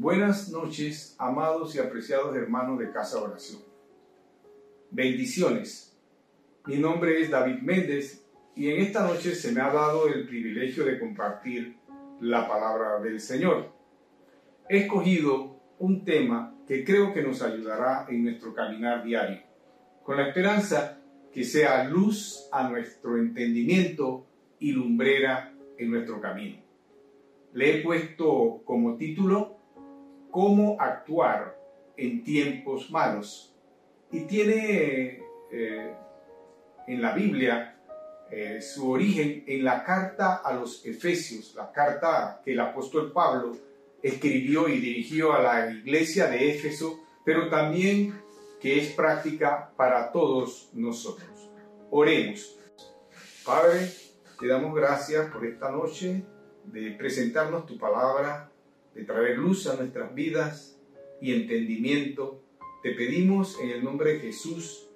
Buenas noches, amados y apreciados hermanos de Casa Oración. Bendiciones. Mi nombre es David Méndez y en esta noche se me ha dado el privilegio de compartir la palabra del Señor. He escogido un tema que creo que nos ayudará en nuestro caminar diario, con la esperanza que sea luz a nuestro entendimiento y lumbrera en nuestro camino. Le he puesto como título cómo actuar en tiempos malos. Y tiene eh, en la Biblia eh, su origen en la carta a los Efesios, la carta que el apóstol Pablo escribió y dirigió a la iglesia de Éfeso, pero también que es práctica para todos nosotros. Oremos. Padre, te damos gracias por esta noche de presentarnos tu palabra de traer luz a nuestras vidas y entendimiento. Te pedimos en el nombre de Jesús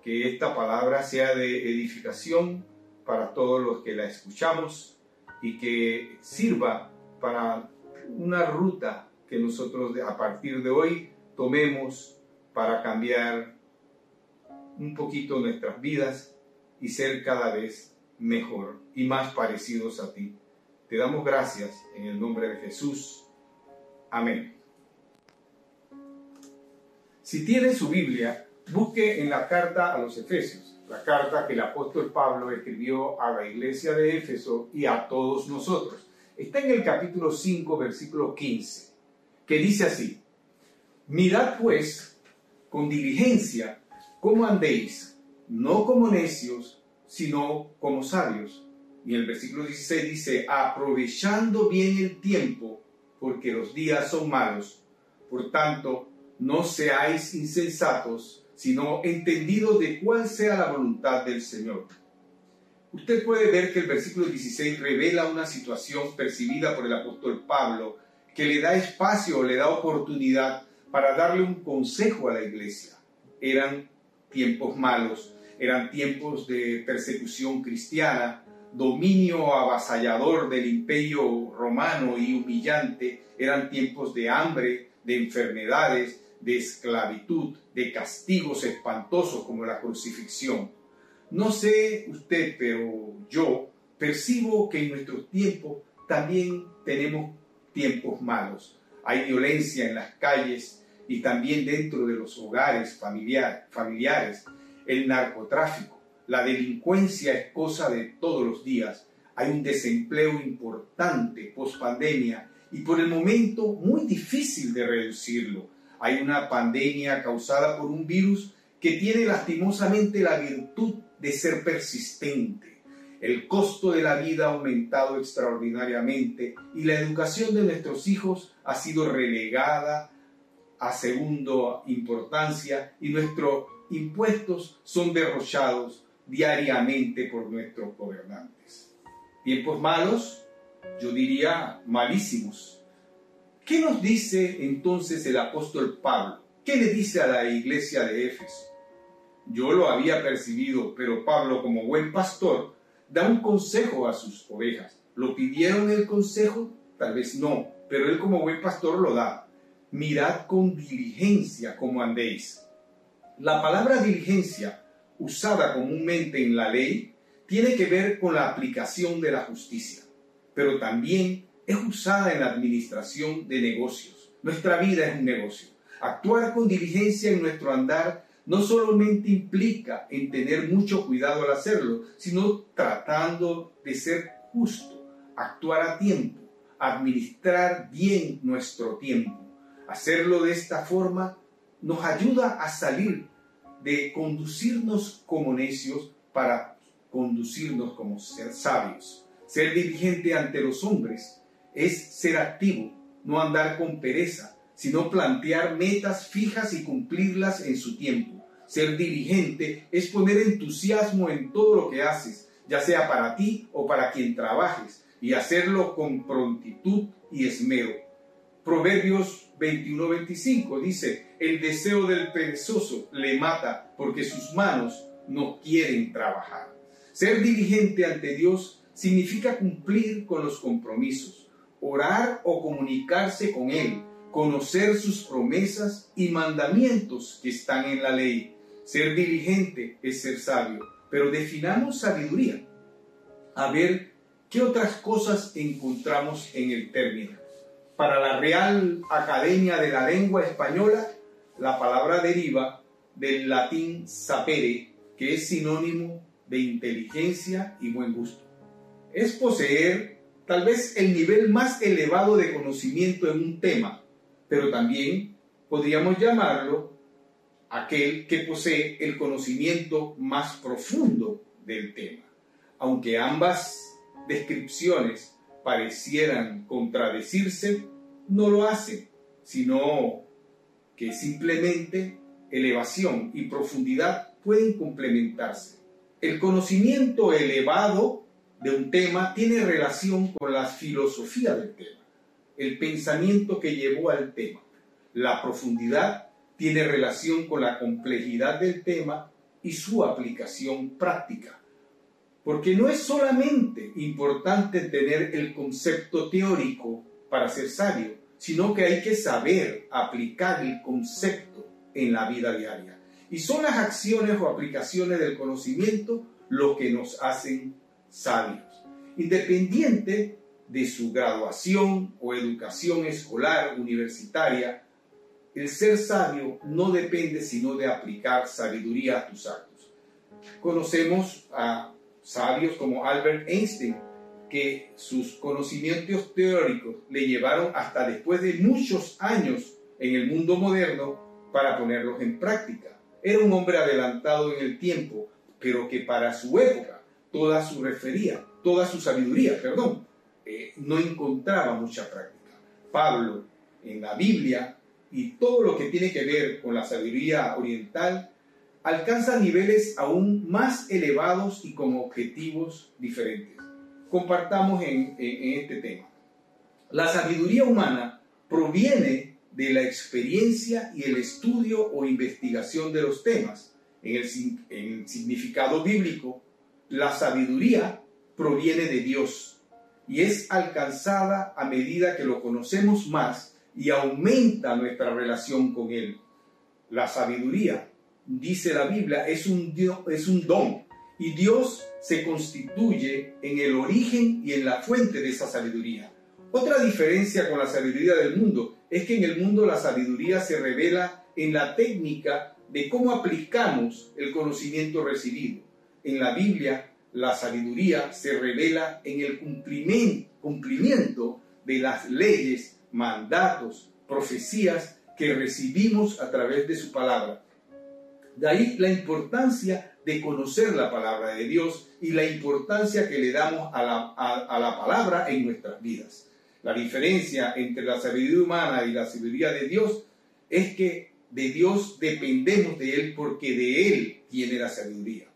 que esta palabra sea de edificación para todos los que la escuchamos y que sirva para una ruta que nosotros a partir de hoy tomemos para cambiar un poquito nuestras vidas y ser cada vez mejor y más parecidos a ti. Te damos gracias en el nombre de Jesús. Amén. Si tiene su Biblia, busque en la carta a los Efesios, la carta que el apóstol Pablo escribió a la iglesia de Éfeso y a todos nosotros. Está en el capítulo 5, versículo 15, que dice así, Mirad pues con diligencia cómo andéis, no como necios, sino como sabios. Y el versículo 16 dice, aprovechando bien el tiempo, porque los días son malos. Por tanto, no seáis insensatos, sino entendidos de cuál sea la voluntad del Señor. Usted puede ver que el versículo 16 revela una situación percibida por el apóstol Pablo que le da espacio, le da oportunidad para darle un consejo a la iglesia. Eran tiempos malos, eran tiempos de persecución cristiana, dominio avasallador del imperio romano y humillante, eran tiempos de hambre, de enfermedades, de esclavitud, de castigos espantosos como la crucifixión. No sé usted, pero yo percibo que en nuestros tiempos también tenemos tiempos malos. Hay violencia en las calles y también dentro de los hogares familiares, el narcotráfico la delincuencia es cosa de todos los días. Hay un desempleo importante post pandemia y por el momento muy difícil de reducirlo. Hay una pandemia causada por un virus que tiene lastimosamente la virtud de ser persistente. El costo de la vida ha aumentado extraordinariamente y la educación de nuestros hijos ha sido relegada a segunda importancia y nuestros impuestos son derrochados diariamente por nuestros gobernantes. Tiempos malos, yo diría malísimos. ¿Qué nos dice entonces el apóstol Pablo? ¿Qué le dice a la iglesia de Éfeso? Yo lo había percibido, pero Pablo, como buen pastor, da un consejo a sus ovejas. ¿Lo pidieron el consejo? Tal vez no, pero él como buen pastor lo da. Mirad con diligencia cómo andéis. La palabra diligencia usada comúnmente en la ley tiene que ver con la aplicación de la justicia, pero también es usada en la administración de negocios. Nuestra vida es un negocio. Actuar con diligencia en nuestro andar no solamente implica en tener mucho cuidado al hacerlo, sino tratando de ser justo, actuar a tiempo, administrar bien nuestro tiempo. Hacerlo de esta forma nos ayuda a salir de conducirnos como necios para conducirnos como ser sabios. Ser dirigente ante los hombres es ser activo, no andar con pereza, sino plantear metas fijas y cumplirlas en su tiempo. Ser dirigente es poner entusiasmo en todo lo que haces, ya sea para ti o para quien trabajes, y hacerlo con prontitud y esmero. Proverbios 21-25 dice, el deseo del perezoso le mata porque sus manos no quieren trabajar. Ser diligente ante Dios significa cumplir con los compromisos, orar o comunicarse con Él, conocer sus promesas y mandamientos que están en la ley. Ser diligente es ser sabio, pero definamos sabiduría. A ver qué otras cosas encontramos en el término. Para la Real Academia de la Lengua Española, la palabra deriva del latín sapere, que es sinónimo de inteligencia y buen gusto. Es poseer tal vez el nivel más elevado de conocimiento en un tema, pero también podríamos llamarlo aquel que posee el conocimiento más profundo del tema. Aunque ambas descripciones parecieran contradecirse, no lo hacen, sino que simplemente elevación y profundidad pueden complementarse. El conocimiento elevado de un tema tiene relación con la filosofía del tema, el pensamiento que llevó al tema. La profundidad tiene relación con la complejidad del tema y su aplicación práctica. Porque no es solamente importante tener el concepto teórico para ser sabio, sino que hay que saber aplicar el concepto en la vida diaria. Y son las acciones o aplicaciones del conocimiento lo que nos hacen sabios. Independiente de su graduación o educación escolar, universitaria, el ser sabio no depende sino de aplicar sabiduría a tus actos. Conocemos a sabios como Albert Einstein, que sus conocimientos teóricos le llevaron hasta después de muchos años en el mundo moderno para ponerlos en práctica. Era un hombre adelantado en el tiempo, pero que para su época toda su refería, toda su sabiduría, perdón, eh, no encontraba mucha práctica. Pablo en la Biblia y todo lo que tiene que ver con la sabiduría oriental alcanza niveles aún más elevados y con objetivos diferentes. Compartamos en este tema. La sabiduría humana proviene de la experiencia y el estudio o investigación de los temas. En el, significado bíblico, la sabiduría proviene de Dios y es alcanzada a medida que lo conocemos más y aumenta nuestra relación con Él. La sabiduría, dice la Biblia, es un, es un don y Dios se constituye en el origen y en la fuente de esa sabiduría. Otra diferencia con la sabiduría del mundo es que en el mundo la sabiduría se revela en la técnica de cómo aplicamos el conocimiento recibido. En la Biblia, la sabiduría se revela en el cumplimiento de las leyes, mandatos, profecías que recibimos a través de su palabra. De ahí la importancia de conocer la palabra de Dios y la importancia que le damos a la, a la palabra en nuestras vidas. La diferencia entre la sabiduría humana y la sabiduría de Dios es que de Dios dependemos de Él porque de Él tiene la sabiduría.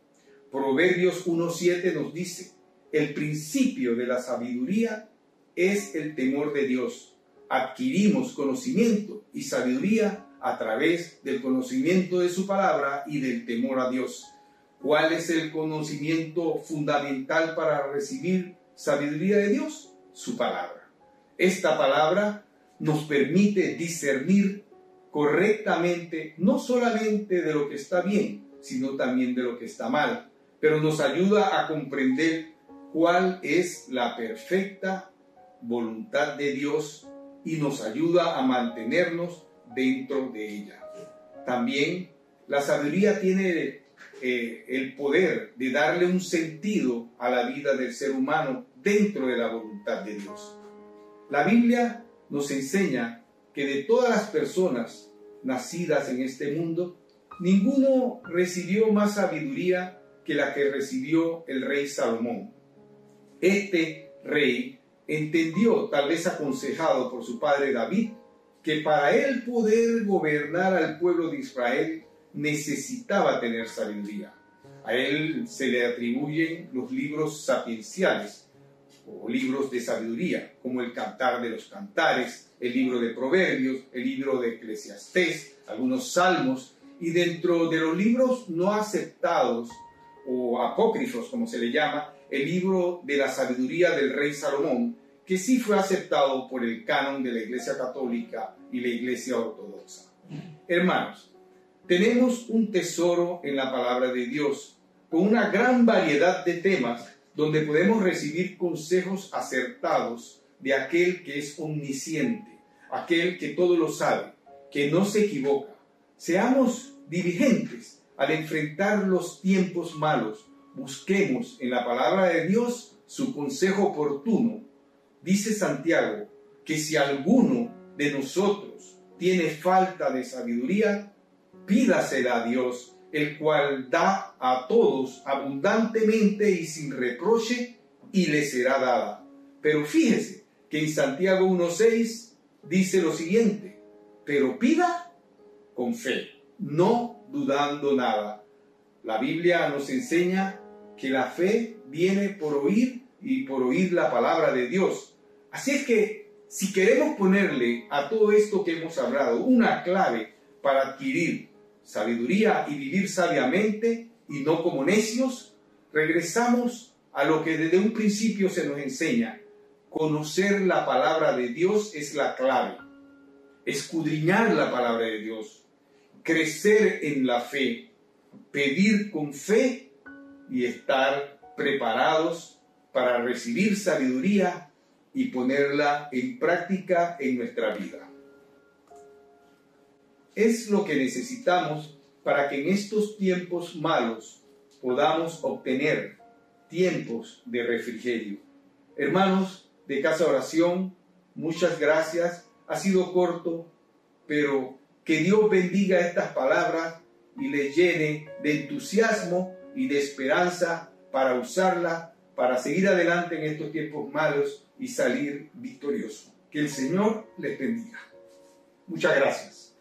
Proverbios 1.7 nos dice, el principio de la sabiduría es el temor de Dios. Adquirimos conocimiento y sabiduría a través del conocimiento de su palabra y del temor a Dios. ¿Cuál es el conocimiento fundamental para recibir sabiduría de Dios? Su palabra. Esta palabra nos permite discernir correctamente no solamente de lo que está bien, sino también de lo que está mal, pero nos ayuda a comprender cuál es la perfecta voluntad de Dios y nos ayuda a mantenernos dentro de ella. También la sabiduría tiene eh, el poder de darle un sentido a la vida del ser humano dentro de la voluntad de Dios. La Biblia nos enseña que de todas las personas nacidas en este mundo, ninguno recibió más sabiduría que la que recibió el rey Salomón. Este rey entendió, tal vez aconsejado por su padre David, que para él poder gobernar al pueblo de Israel necesitaba tener sabiduría. A él se le atribuyen los libros sapienciales, o libros de sabiduría, como el Cantar de los Cantares, el libro de Proverbios, el libro de Eclesiastés, algunos salmos, y dentro de los libros no aceptados o apócrifos, como se le llama, el libro de la sabiduría del rey Salomón, que sí fue aceptado por el canon de la Iglesia Católica y la Iglesia Ortodoxa. Hermanos, tenemos un tesoro en la palabra de Dios, con una gran variedad de temas donde podemos recibir consejos acertados de aquel que es omnisciente, aquel que todo lo sabe, que no se equivoca. Seamos diligentes al enfrentar los tiempos malos. Busquemos en la palabra de Dios su consejo oportuno. Dice Santiago que si alguno de nosotros tiene falta de sabiduría, pídasela a Dios, el cual da a todos abundantemente y sin reproche, y le será dada. Pero fíjese que en Santiago 1.6 dice lo siguiente, pero pida con fe, no dudando nada. La Biblia nos enseña que la fe viene por oír y por oír la palabra de Dios. Así es que si queremos ponerle a todo esto que hemos hablado una clave para adquirir sabiduría y vivir sabiamente y no como necios, regresamos a lo que desde un principio se nos enseña. Conocer la palabra de Dios es la clave. Escudriñar la palabra de Dios. Crecer en la fe. Pedir con fe y estar preparados para recibir sabiduría y ponerla en práctica en nuestra vida. Es lo que necesitamos para que en estos tiempos malos podamos obtener tiempos de refrigerio. Hermanos de Casa Oración, muchas gracias. Ha sido corto, pero que Dios bendiga estas palabras y les llene de entusiasmo y de esperanza para usarla, para seguir adelante en estos tiempos malos y salir victorioso. Que el Señor les bendiga. Muchas gracias.